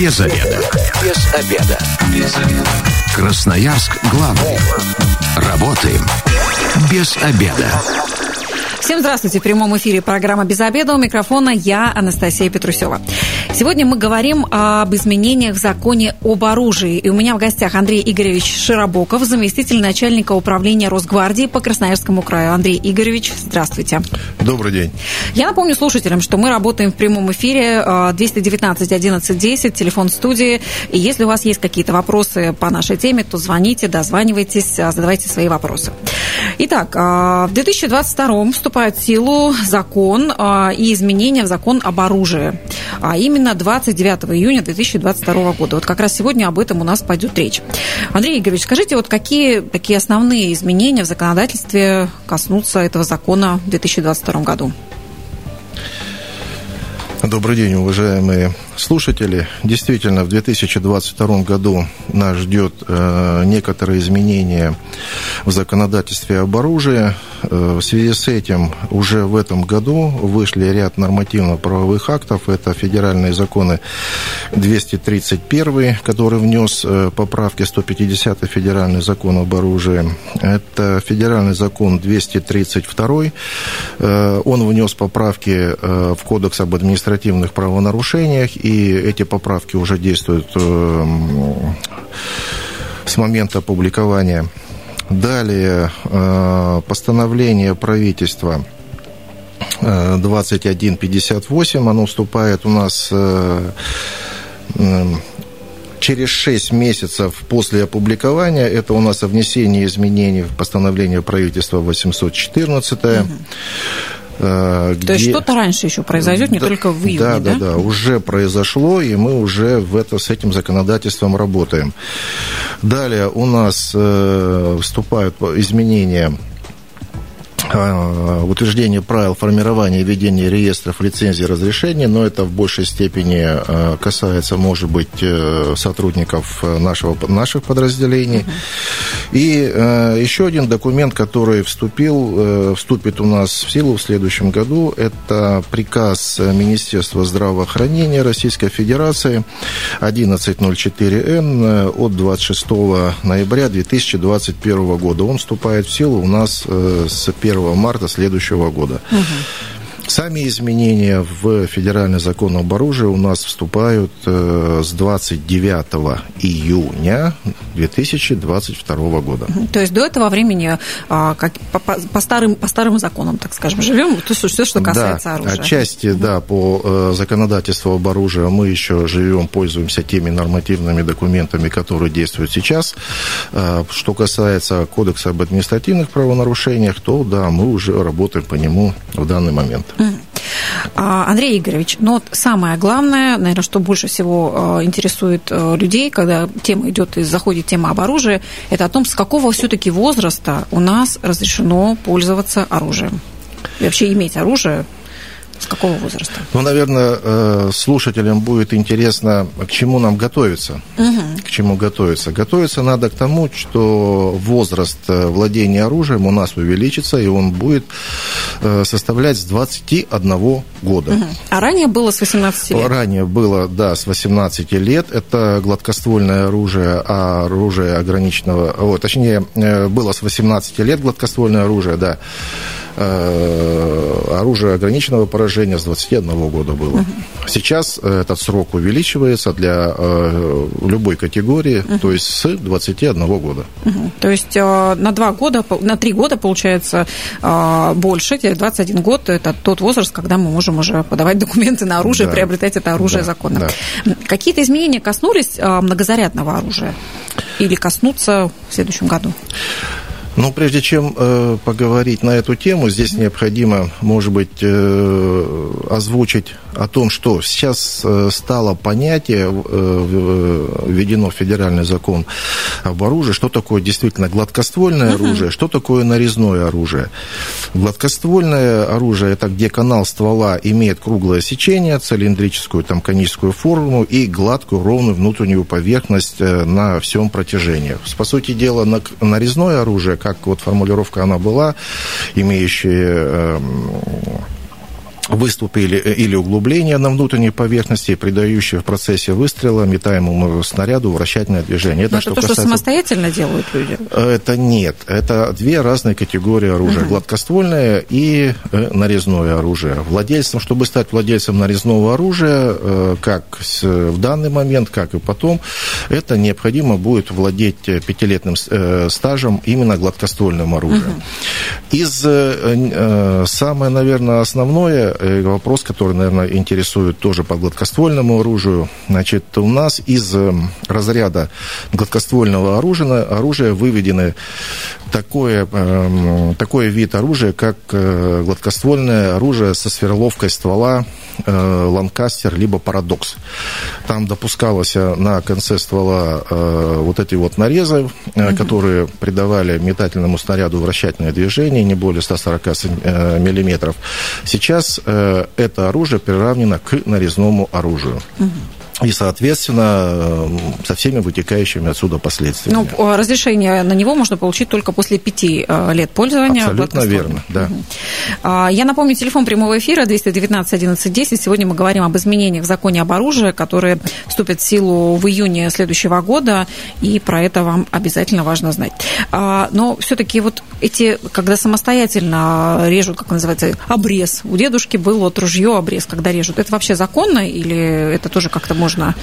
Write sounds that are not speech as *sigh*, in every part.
Без обеда. Без обеда. Без обеда. Красноярск главный. Работаем без обеда. Всем здравствуйте. В прямом эфире программа «Без обеда». У микрофона я, Анастасия Петрусева. Сегодня мы говорим об изменениях в законе об оружии. И у меня в гостях Андрей Игоревич Широбоков, заместитель начальника управления Росгвардии по Красноярскому краю. Андрей Игоревич, здравствуйте. Добрый день. Я напомню слушателям, что мы работаем в прямом эфире 219 11 10, телефон студии. И если у вас есть какие-то вопросы по нашей теме, то звоните, дозванивайтесь, задавайте свои вопросы. Итак, в 2022 вступает в силу закон и изменения в закон об оружии. А именно 29 июня 2022 года. Вот как раз сегодня об этом у нас пойдет речь. Андрей Игоревич, скажите, вот какие такие основные изменения в законодательстве коснутся этого закона в 2022 году? Добрый день, уважаемые слушатели. Действительно, в 2022 году нас ждет э, некоторые изменения в законодательстве об оружии. Э, в связи с этим уже в этом году вышли ряд нормативно-правовых актов. Это федеральные законы 231, который внес э, поправки 150 федеральный закон об оружии. Это федеральный закон 232. Э, он внес поправки э, в Кодекс об административных правонарушениях и и эти поправки уже действуют э, с момента опубликования. Далее э, постановление правительства 2158, оно вступает у нас э, через 6 месяцев после опубликования. Это у нас о внесении изменений в постановление правительства 814. Угу. Где... То есть что-то раньше еще произойдет, не да, только в июне, да? Да, да, да, уже произошло, и мы уже в это, с этим законодательством работаем. Далее у нас э, вступают изменения Э, утверждение правил формирования и ведения реестров лицензий и разрешений, но это в большей степени э, касается, может быть, э, сотрудников нашего, наших подразделений. И еще один документ, который вступил, вступит у нас в силу в следующем году, это приказ Министерства здравоохранения Российской Федерации 1104Н от 26 ноября 2021 года. Он вступает в силу у нас с 1 марта следующего года. Угу. Сами изменения в федеральный закон об оружии у нас вступают э, с 29 июня 2022 года. То есть до этого времени а, как, по, по, старым, по старым законам, так скажем, живем, то есть все, что касается да, оружия. Отчасти, да, по э, законодательству об оружии мы еще живем, пользуемся теми нормативными документами, которые действуют сейчас. Э, что касается Кодекса об административных правонарушениях, то да, мы уже работаем по нему в данный момент. А, Андрей Игоревич, но вот самое главное, наверное, что больше всего а, интересует а, людей, когда тема идет и заходит тема об оружии, это о том, с какого все-таки возраста у нас разрешено пользоваться оружием. И вообще иметь оружие с какого возраста? Ну, наверное, э, слушателям будет интересно, к чему нам готовиться. Угу. К чему готовиться. Готовиться надо к тому, что возраст э, владения оружием у нас увеличится, и он будет э, составлять с 21 года. Угу. А ранее было с 18 лет? Ранее было, да, с 18 лет. Это гладкоствольное оружие, а оружие ограниченного... О, точнее, было с 18 лет гладкоствольное оружие, да. Э, оружие ограниченного поражения с 21 года было. Угу. Сейчас э, этот срок увеличивается для э, любой категории, угу. то есть с 21 года. Угу. То есть на два года, на три года получается больше, 21 год это тот возраст, когда мы можем уже подавать документы на оружие, да. приобретать это оружие да. законно. Да. Какие-то изменения коснулись многозарядного оружия или коснутся в следующем году? Ну, прежде чем э, поговорить на эту тему, здесь необходимо, может быть, э, озвучить о том, что сейчас э, стало понятие, э, введено в федеральный закон об оружии, что такое действительно гладкоствольное uh-huh. оружие, что такое нарезное оружие. Гладкоствольное оружие – это где канал ствола имеет круглое сечение, цилиндрическую, там, коническую форму и гладкую, ровную внутреннюю поверхность э, на всем протяжении. По сути дела, нарезное оружие, как вот формулировка она была, имеющая выступили э, или углубления на внутренней поверхности, придающие в процессе выстрела метаемому снаряду вращательное движение. Это, это что то, касается... что самостоятельно делают люди? Это нет. Это две разные категории оружия. Угу. Гладкоствольное и э, нарезное оружие. Владельцем, чтобы стать владельцем нарезного оружия, э, как в данный момент, как и потом, это необходимо будет владеть пятилетним стажем именно гладкоствольным оружием. Угу. Из самое, наверное, основное Э, вопрос, который, наверное, интересует тоже по гладкоствольному оружию. Значит, у нас из э, разряда гладкоствольного оружия, оружия выведены такое, эм, такой вид оружия, как э, гладкоствольное оружие со сверловкой ствола Ланкастер либо Парадокс. Там допускалось на конце ствола вот эти вот нарезы, угу. которые придавали метательному снаряду вращательное движение не более 140 миллиметров. Сейчас Э, это оружие приравнено к нарезному оружию. Угу и, соответственно, со всеми вытекающими отсюда последствиями. Ну, разрешение на него можно получить только после пяти э, лет пользования. Абсолютно верно, да. Угу. Я напомню, телефон прямого эфира 219 11 10. Сегодня мы говорим об изменениях в законе об оружии, которые вступят в силу в июне следующего года, и про это вам обязательно важно знать. А, но все-таки вот эти, когда самостоятельно режут, как называется, обрез, у дедушки был вот ружье обрез, когда режут, это вообще законно или это тоже как-то можно можно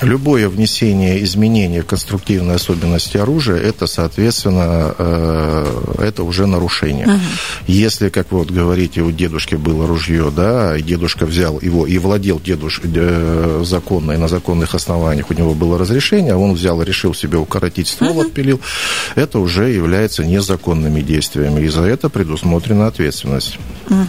Любое внесение изменения в конструктивные особенности оружия, это, соответственно, э, это уже нарушение. Угу. Если, как вы вот говорите, у дедушки было ружье, да, и дедушка взял его и владел дедуш э, законно, и на законных основаниях у него было разрешение, а он взял и решил себе укоротить ствол, угу. отпилил, это уже является незаконными действиями, и за это предусмотрена ответственность. Угу.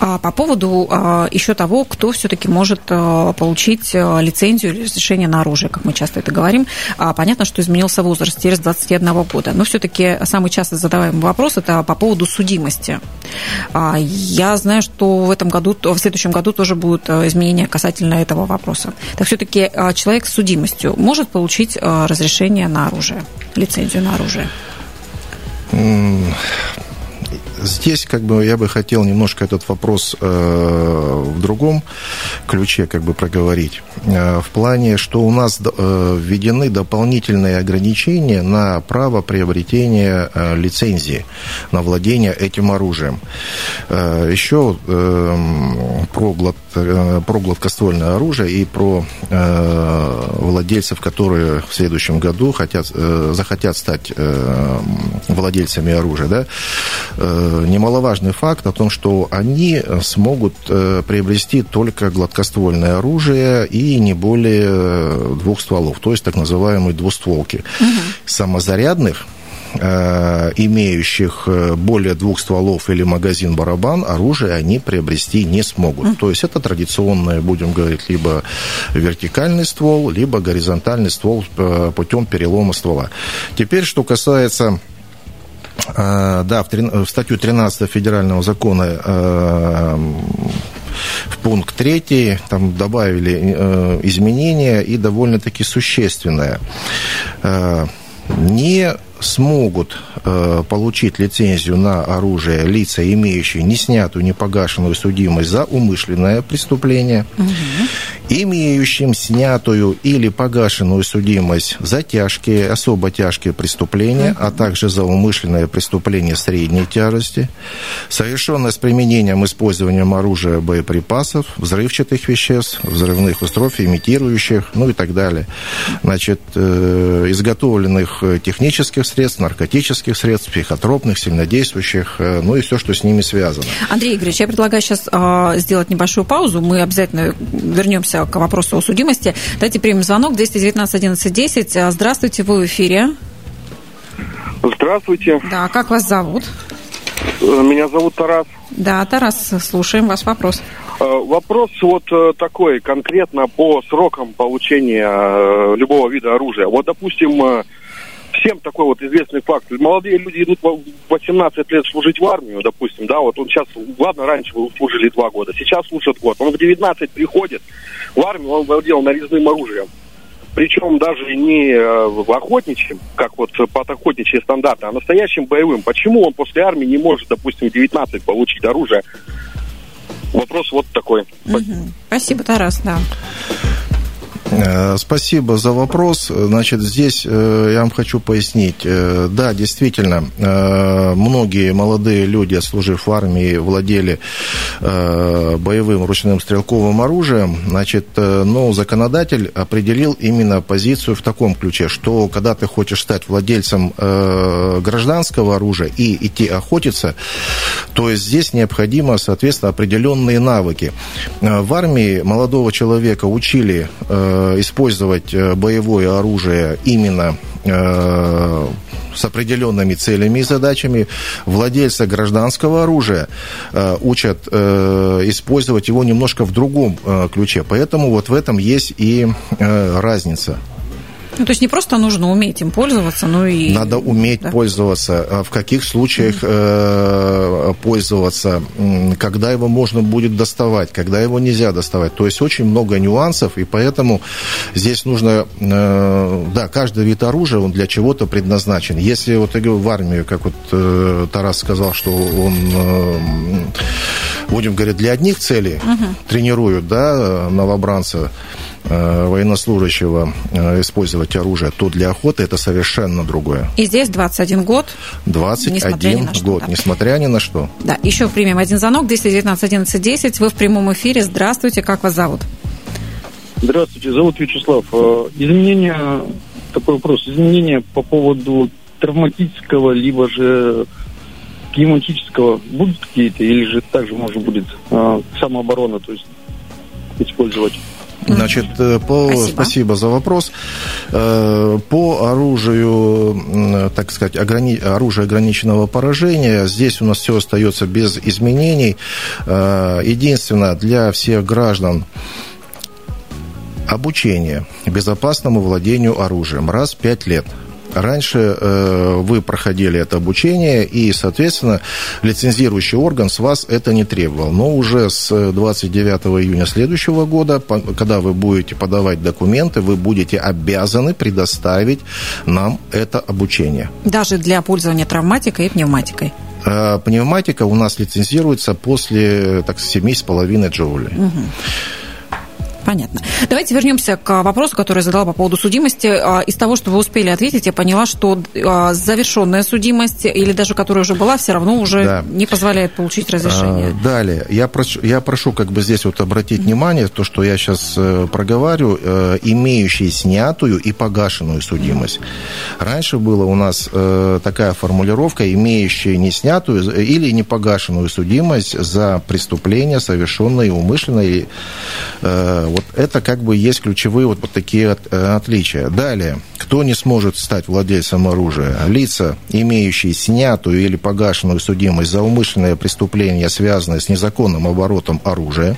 А по поводу а, еще того, кто все-таки может а, получить а, лицензию разрешение на оружие, как мы часто это говорим. А, понятно, что изменился возраст, с 21 года. Но все-таки самый часто задаваемый вопрос это по поводу судимости. А, я знаю, что в этом году, в следующем году тоже будут э, изменения касательно этого вопроса. Так все-таки а, человек с судимостью может получить э, разрешение на оружие, лицензию на оружие? Здесь как бы я бы хотел немножко этот вопрос э, в другом ключе как бы проговорить. Э, в плане, что у нас э, введены дополнительные ограничения на право приобретения э, лицензии на владение этим оружием. Еще э, про, глад, про гладкоствольное оружие и про владельцев, которые в следующем году хотят, захотят стать владельцами оружия. Да? Немаловажный факт о том, что они смогут приобрести только гладкоствольное оружие и не более э, двух стволов, то есть так называемые двустволки. Угу. Самозарядных э, имеющих более двух стволов или магазин-барабан, оружие они приобрести не смогут. Mm. То есть это традиционное, будем говорить, либо вертикальный ствол, либо горизонтальный ствол путем перелома ствола. Теперь, что касается да, в, в статью 13 федерального закона в пункт 3 там добавили э, изменения и довольно-таки существенное. А, не смогут э, получить лицензию на оружие лица, имеющие не снятую, не погашенную судимость за умышленное преступление, угу. имеющим снятую или погашенную судимость за тяжкие, особо тяжкие преступления, угу. а также за умышленное преступление средней тяжести, совершенное с применением использованием оружия, боеприпасов, взрывчатых веществ, взрывных устройств, имитирующих, ну и так далее. Значит, э, изготовленных технических средств, наркотических средств, психотропных, сильнодействующих, э, ну и все, что с ними связано. Андрей Игоревич, я предлагаю сейчас а, сделать небольшую паузу. Мы обязательно вернемся к вопросу о судимости. Давайте примем звонок 219 11 10. Здравствуйте, вы в эфире. Здравствуйте. Да, как вас зовут? Э, меня зовут Тарас. Да, Тарас, слушаем ваш вопрос. Э, вопрос вот такой, конкретно по срокам получения любого вида оружия. Вот, допустим, всем такой вот известный факт. Молодые люди идут в 18 лет служить в армию, допустим, да, вот он сейчас, ладно, раньше вы служили два года, сейчас служит год. Он в 19 приходит в армию, он владел нарезным оружием. Причем даже не э, охотничьим, как вот под охотничьи стандарты, а настоящим боевым. Почему он после армии не может, допустим, в 19 получить оружие? Вопрос вот такой. Угу. Спасибо, Тарас, да. Э, спасибо за вопрос. Значит, здесь э, я вам хочу пояснить. Э, да, действительно, многие молодые люди, отслужив в армии, владели боевым ручным стрелковым оружием. Значит, но законодатель определил именно позицию в таком ключе, что когда ты хочешь стать владельцем гражданского оружия и идти охотиться, то есть здесь необходимо, соответственно, определенные навыки. В армии молодого человека учили использовать э, боевое оружие именно э, с определенными целями и задачами. Владельца гражданского оружия учат использовать его немножко в другом ключе. Поэтому вот в этом есть и разница. Ну, то есть не просто нужно уметь им пользоваться, но и... Надо уметь да. пользоваться. А в каких случаях э, пользоваться, когда его можно будет доставать, когда его нельзя доставать. То есть очень много нюансов, и поэтому здесь нужно... Э, да, каждый вид оружия, он для чего-то предназначен. Если вот я говорю, в армию, как вот э, Тарас сказал, что он... Э, будем говорить, для одних целей угу. тренируют, да, новобранца, Э, военнослужащего э, использовать оружие, то для охоты это совершенно другое. И здесь 21 год. 21 несмотря ни на что, год, да. несмотря ни на что. Да, еще примем один звонок, 219 11 10. Вы в прямом эфире. Здравствуйте, как вас зовут? Здравствуйте, зовут Вячеслав. Э, изменения, такой вопрос, изменения по поводу травматического, либо же климатического будут какие-то, или же также можно будет самооборона, то есть использовать? Значит, э, по, спасибо. спасибо за вопрос. Э, по оружию, так сказать, ограни... оружие ограниченного поражения, здесь у нас все остается без изменений. Э, единственное, для всех граждан обучение безопасному владению оружием раз в пять лет – Раньше э, вы проходили это обучение, и, соответственно, лицензирующий орган с вас это не требовал. Но уже с 29 июня следующего года, по, когда вы будете подавать документы, вы будете обязаны предоставить нам это обучение. Даже для пользования травматикой и пневматикой? Э, пневматика у нас лицензируется после так, 7,5 джоулей. Угу. Понятно. Давайте вернемся к вопросу, который я задала по поводу судимости. А, из того, что вы успели ответить, я поняла, что а, завершенная судимость или даже которая уже была, все равно уже да. не позволяет получить разрешение. А, далее. Я прошу, я прошу как бы здесь вот обратить внимание, то, что я сейчас э, проговариваю, э, имеющие снятую и погашенную судимость. Раньше была у нас э, такая формулировка, имеющие не снятую или не погашенную судимость за преступление, совершенное умышленно вот это как бы есть ключевые вот, вот такие от, э, отличия. Далее, кто не сможет стать владельцем оружия? Лица, имеющие снятую или погашенную судимость за умышленное преступление, связанное с незаконным оборотом оружия,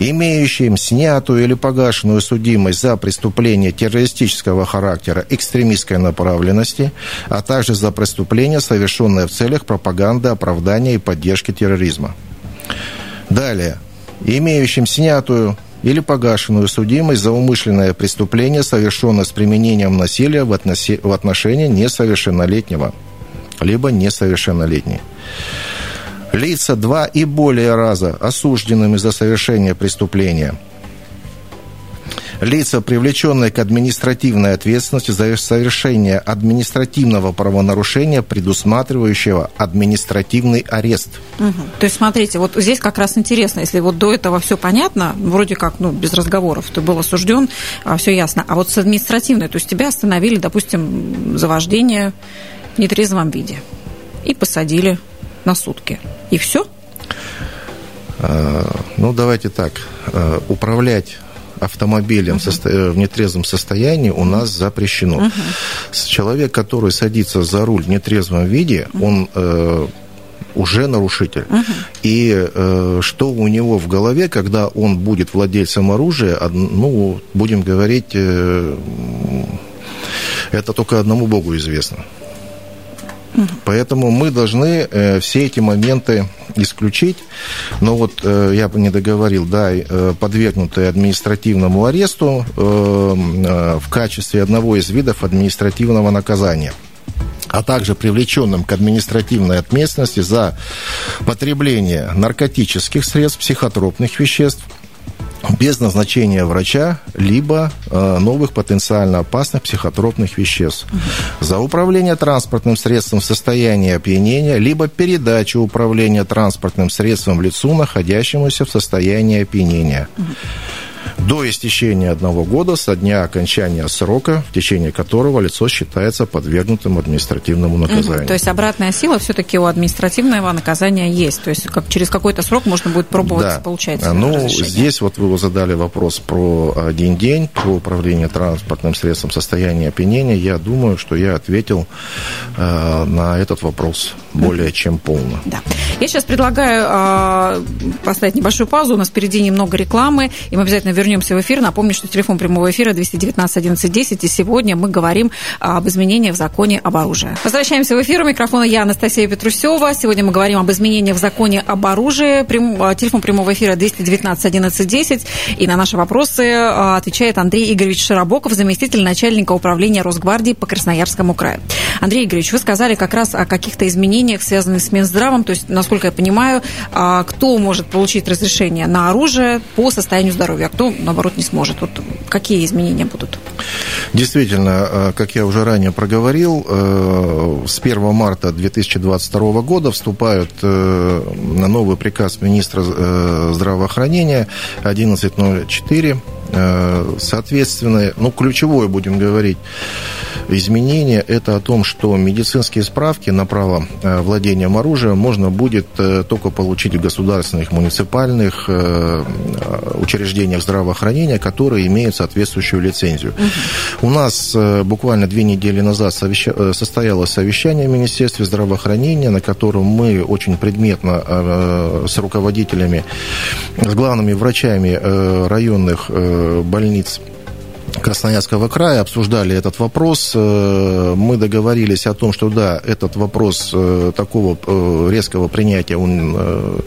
имеющим снятую или погашенную судимость за преступление террористического характера, экстремистской направленности, а также за преступление, совершенное в целях пропаганды, оправдания и поддержки терроризма. Далее. Имеющим снятую или погашенную судимость за умышленное преступление, совершенное с применением насилия в, относи... в отношении несовершеннолетнего, либо несовершеннолетней. Лица два и более раза осужденными за совершение преступления – лица, привлеченные к административной ответственности за совершение административного правонарушения, предусматривающего административный арест. Угу. То есть, смотрите, вот здесь как раз интересно, если вот до этого все понятно, вроде как, ну, без разговоров, ты был осужден, а, все ясно, а вот с административной, то есть тебя остановили, допустим, за вождение в нетрезвом виде и посадили на сутки. И все? А, ну, давайте так. А, управлять автомобилем uh-huh. в нетрезвом состоянии у нас запрещено. Uh-huh. Человек, который садится за руль в нетрезвом виде, uh-huh. он э, уже нарушитель. Uh-huh. И э, что у него в голове, когда он будет владельцем оружия, ну, будем говорить, э, это только одному Богу известно. Поэтому мы должны э, все эти моменты исключить. Но вот э, я бы не договорил, да, э, подвергнутые административному аресту э, э, в качестве одного из видов административного наказания. а также привлеченным к административной ответственности за потребление наркотических средств, психотропных веществ, без назначения врача, либо э, новых потенциально опасных психотропных веществ. За управление транспортным средством в состоянии опьянения, либо передачу управления транспортным средством лицу, находящемуся в состоянии опьянения до истечения одного года со дня окончания срока, в течение которого лицо считается подвергнутым административному наказанию. Угу, то есть обратная сила все-таки у административного наказания есть. То есть как, через какой-то срок можно будет пробовать да. получать Ну, разрешение. здесь вот вы задали вопрос про один день, про управление транспортным средством состояния опьянения. Я думаю, что я ответил э, на этот вопрос более чем полно. Да. Я сейчас предлагаю э, поставить небольшую паузу. У нас впереди немного рекламы, и мы обязательно вернемся в эфир. Напомню, что телефон прямого эфира 219 11 10, и сегодня мы говорим об изменениях в законе об оружии. Возвращаемся в эфир. У микрофона я, Анастасия Петрусева. Сегодня мы говорим об изменениях в законе об оружии. А, телефон прямого эфира 219 11 10. И на наши вопросы а, отвечает Андрей Игоревич Широбоков, заместитель начальника управления Росгвардии по Красноярскому краю. Андрей Игоревич, вы сказали как раз о каких-то изменениях, связанных с Минздравом. То есть, насколько я понимаю, а, кто может получить разрешение на оружие по состоянию здоровья, а кто, наоборот, не сможет. Вот какие изменения будут? Действительно, э, как я уже ранее проговорил, э, с 1 марта 2022 года вступают э, на новый приказ министра здравоохранения 1104 Соответственно, ну, ключевое, будем говорить, изменение – это о том, что медицинские справки на право владения оружием можно будет только получить в государственных, муниципальных учреждениях здравоохранения, которые имеют соответствующую лицензию. Угу. У нас э, буквально две недели назад совеща... Э, состоялось совещание в Министерстве здравоохранения, на котором мы очень предметно э, с руководителями, с главными врачами районных больниц Красноярского края обсуждали этот вопрос. Мы договорились о том, что да, этот вопрос такого резкого принятия, он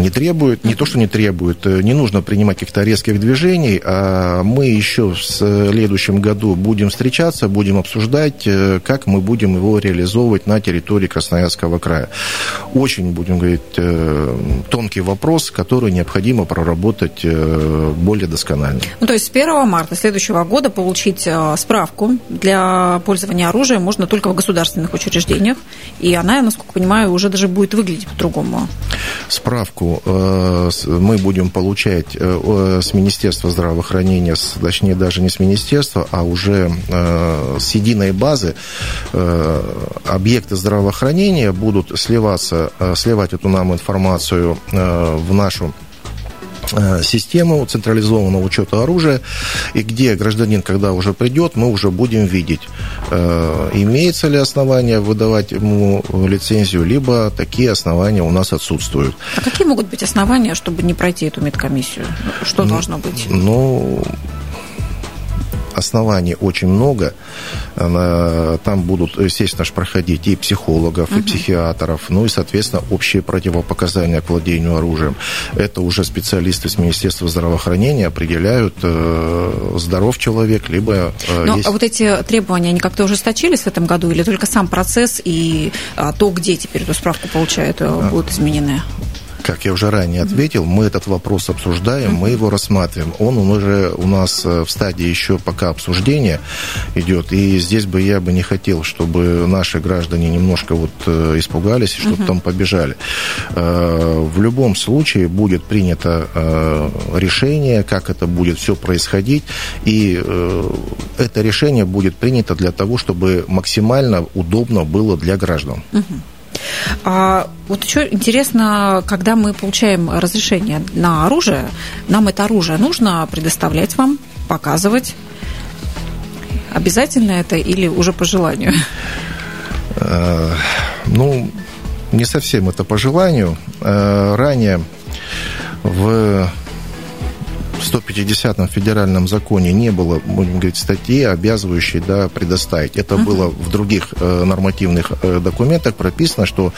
не требует, не то, что не требует, э, не нужно принимать каких-то резких движений, а мы еще в следующем году будем встречаться, будем обсуждать, э, как мы будем его реализовывать на территории Красноярского края. Очень, будем говорить, э, тонкий вопрос, который необходимо проработать более досконально. Ну, то есть с 1 марта следующего года получить справку для пользования оружием можно только в государственных учреждениях, и она, насколько понимаю, уже даже будет выглядеть по-другому. Справку справку э, мы будем получать э, с Министерства здравоохранения, точнее даже не с Министерства, а уже э, с единой базы объекты здравоохранения будут сливаться, сливать эту нам информацию в нашу систему централизованного учета оружия, и где гражданин, когда уже придет, мы уже будем видеть, имеется ли основание выдавать ему лицензию, либо такие основания у нас отсутствуют. А какие могут быть основания, чтобы не пройти эту медкомиссию? Что ну, должно быть? Ну, оснований очень много. Там будут, естественно, проходить и психологов, и психиатров, ну и, соответственно, общие противопоказания к владению оружием. Это уже специалисты с Министерства здравоохранения определяют, э, здоров человек, либо... Э, Но, есть... А вот эти требования, они как-то ужесточились в этом году, или только сам процесс и а, то, где теперь эту справку получают, э, а. будут изменены? Как я уже ранее ответил, мы этот вопрос обсуждаем, мы его рассматриваем. Он, уже у нас э, в стадии еще пока обсуждения идет. И здесь бы я бы не хотел, чтобы наши граждане немножко вот э, испугались и что-то там побежали. Э, в любом случае будет принято решение, как это будет все происходить. И это решение будет принято для того, чтобы максимально удобно было для граждан. А вот еще интересно, когда мы получаем разрешение на оружие, нам это оружие нужно предоставлять вам, показывать. Обязательно это или уже по желанию? Э, ну, не совсем это по желанию. Э, ранее в 150-м федеральном законе не было, будем говорить, статьи, обязывающей да, предоставить. Это uh-huh. было в других э, нормативных э, документах прописано, что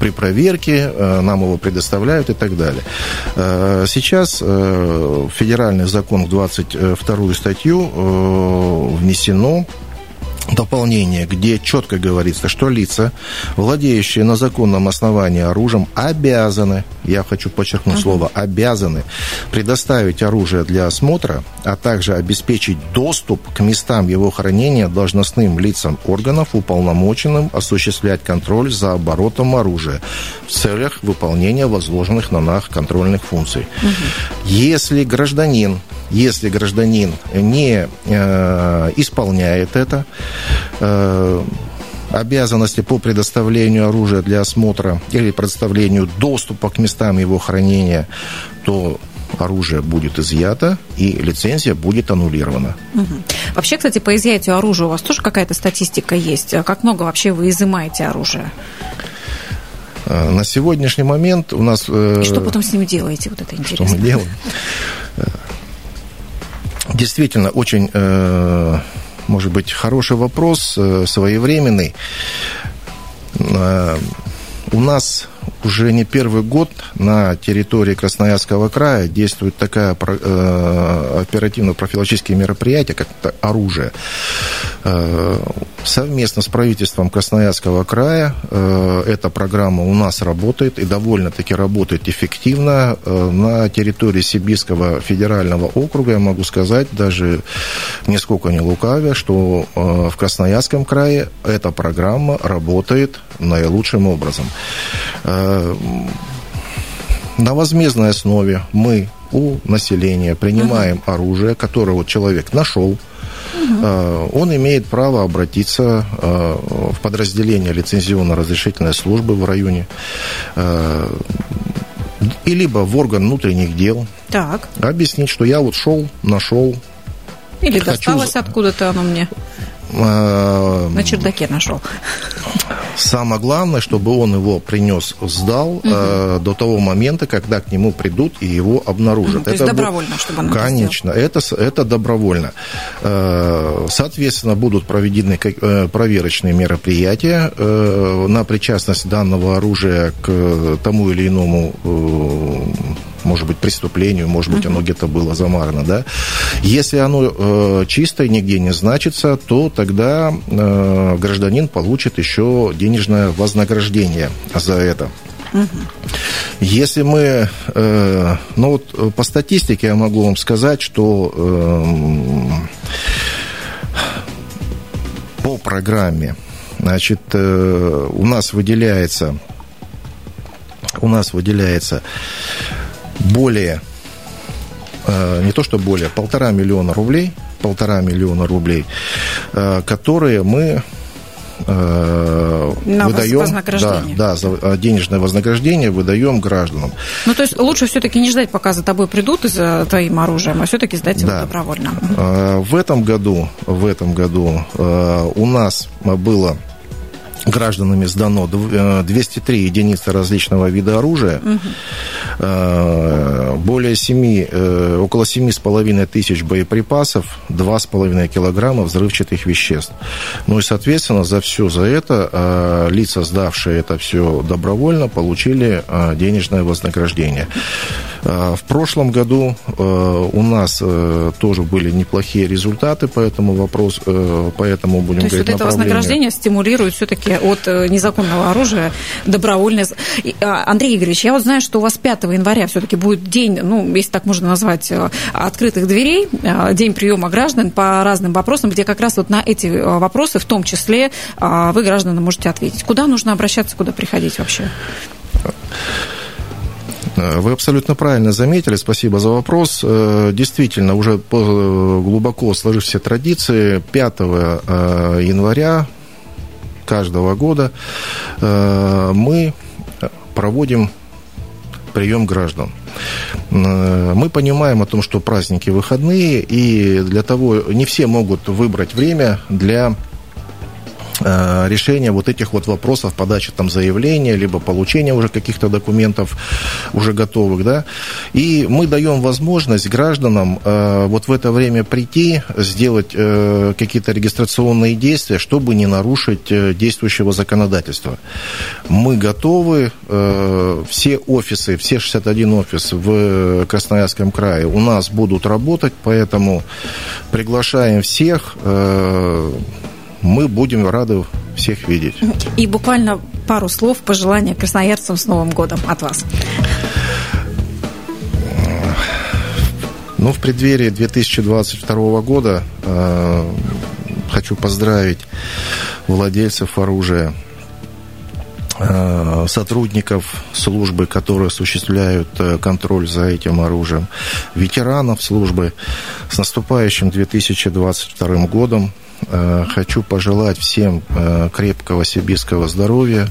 при проверке э, нам его предоставляют и так далее. Сейчас федеральный закон в 22 статью внесено дополнение, где четко говорится, что лица, владеющие на законном основании оружием, обязаны, я хочу подчеркнуть uh-huh. слово обязаны, предоставить оружие для осмотра, а также обеспечить доступ к местам его хранения должностным лицам органов, уполномоченным осуществлять контроль за оборотом оружия в целях выполнения возложенных на нас контрольных функций. Uh-huh. Если гражданин если гражданин не э, исполняет это, обязанности по предоставлению оружия для осмотра или предоставлению доступа к местам его хранения, то оружие будет изъято и лицензия будет аннулирована. Угу. Вообще, кстати, по изъятию оружия у вас тоже какая-то статистика есть? Как много вообще вы изымаете оружие? Э, на сегодняшний момент у нас... Э, и что потом с ним делаете? Вот это интересно. Что мы делаем? Действительно, очень, э, может быть, хороший вопрос, э, своевременный. Э, у нас уже не первый год на территории Красноярского края действует такая э, оперативно-профилактические мероприятия, как оружие. Э, совместно с правительством Красноярского края э, эта программа у нас работает и довольно-таки работает эффективно. На территории Сибирского федерального округа я могу сказать, даже нисколько не лукавя, что в Красноярском крае эта программа работает наилучшим образом. Э, на возмездной основе мы у населения принимаем uh оружие, которое человек нашел, uh он имеет право обратиться э, в подразделение лицензионно-разрешительной службы в районе и либо в орган внутренних дел. Так. Объяснить, что я вот шел, нашел. Или хочу... досталось откуда-то оно мне. На чердаке нашел. *laughs* Самое главное, чтобы он его принес, сдал угу. э, до того момента, когда к нему придут и его обнаружат. Угу, то это есть добровольно, бу... чтобы он Конечно, это, это добровольно. Э, соответственно, будут проведены э, проверочные мероприятия э, на причастность данного оружия к тому или иному может быть, преступлению, может быть, оно где-то было замарано, да. Если оно э, чистое, нигде не значится, то тогда э, гражданин получит еще денежное вознаграждение за это. Если мы, э, ну вот по статистике я могу вам сказать, что э, по программе, значит, э, у нас выделяется, у нас выделяется более, э, не то что более, полтора миллиона рублей, полтора миллиона рублей, э, которые мы э, на выдаем, вознаграждение. Да, да, за денежное вознаграждение выдаем гражданам. Ну, то есть лучше все-таки не ждать, пока за тобой придут и за твоим оружием, а все-таки сдать его да. добровольно. В этом году, в этом году у нас было гражданами сдано 203 единицы различного вида оружия, угу. более 7, э, около 7,5 тысяч боеприпасов, 2,5 килограмма взрывчатых веществ. Ну и, соответственно, за все за это э, лица, сдавшие это все добровольно, получили денежное вознаграждение. В прошлом году у нас тоже были неплохие результаты по этому вопросу, поэтому будем То есть говорить вот это вознаграждение стимулирует все-таки от э, незаконного оружия добровольно. А, Андрей Игоревич, я вот знаю, что у вас 5 января все-таки будет день, ну, если так можно назвать, э, открытых дверей, э, день приема граждан по разным вопросам, где как раз вот на эти вопросы, в том числе, вы, гражданам, можете ответить. Куда нужно обращаться, куда приходить вообще? Вы абсолютно правильно заметили, спасибо за вопрос. Действительно, уже глубоко сложившейся традиции 5 января каждого года э, мы проводим прием граждан. Э, мы понимаем о том, что праздники выходные, и для того не все могут выбрать время для Э, решения вот этих вот вопросов подачи там заявления, либо получения уже каких-то документов уже готовых, да. И мы даем возможность гражданам э, вот в это время прийти, сделать э, какие-то регистрационные действия, чтобы не нарушить э, действующего законодательства. Мы готовы, э, все офисы, все 61 офис в Красноярском крае у нас будут работать, поэтому приглашаем всех э, мы будем рады всех видеть. И буквально пару слов пожелания красноярцам с Новым годом от вас. Ну, в преддверии 2022 года э, хочу поздравить владельцев оружия, сотрудников службы, которые осуществляют э, контроль за этим оружием, ветеранов службы с наступающим 2022 годом. Э, хочу пожелать всем э, крепкого сибирского здоровья,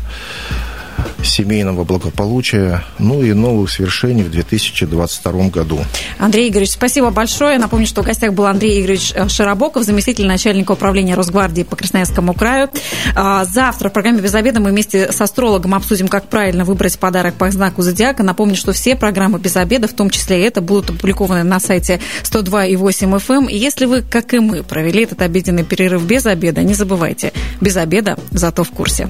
семейного благополучия, ну и новых свершений в 2022 году. Андрей Игоревич, спасибо большое. Напомню, что в гостях был Андрей Игоревич э, Широбоков, заместитель начальника управления Росгвардии по Красноярскому краю. А, завтра в программе «Без обеда» мы вместе с астрологом обсудим, как правильно выбрать подарок по знаку зодиака. Напомню, что все программы «Без обеда», в том числе и это, будут опубликованы на сайте 102,8 FM. Эм. И если вы, как и мы, провели этот обеденный перерыв без обеда, не забывайте, без обеда, зато в курсе.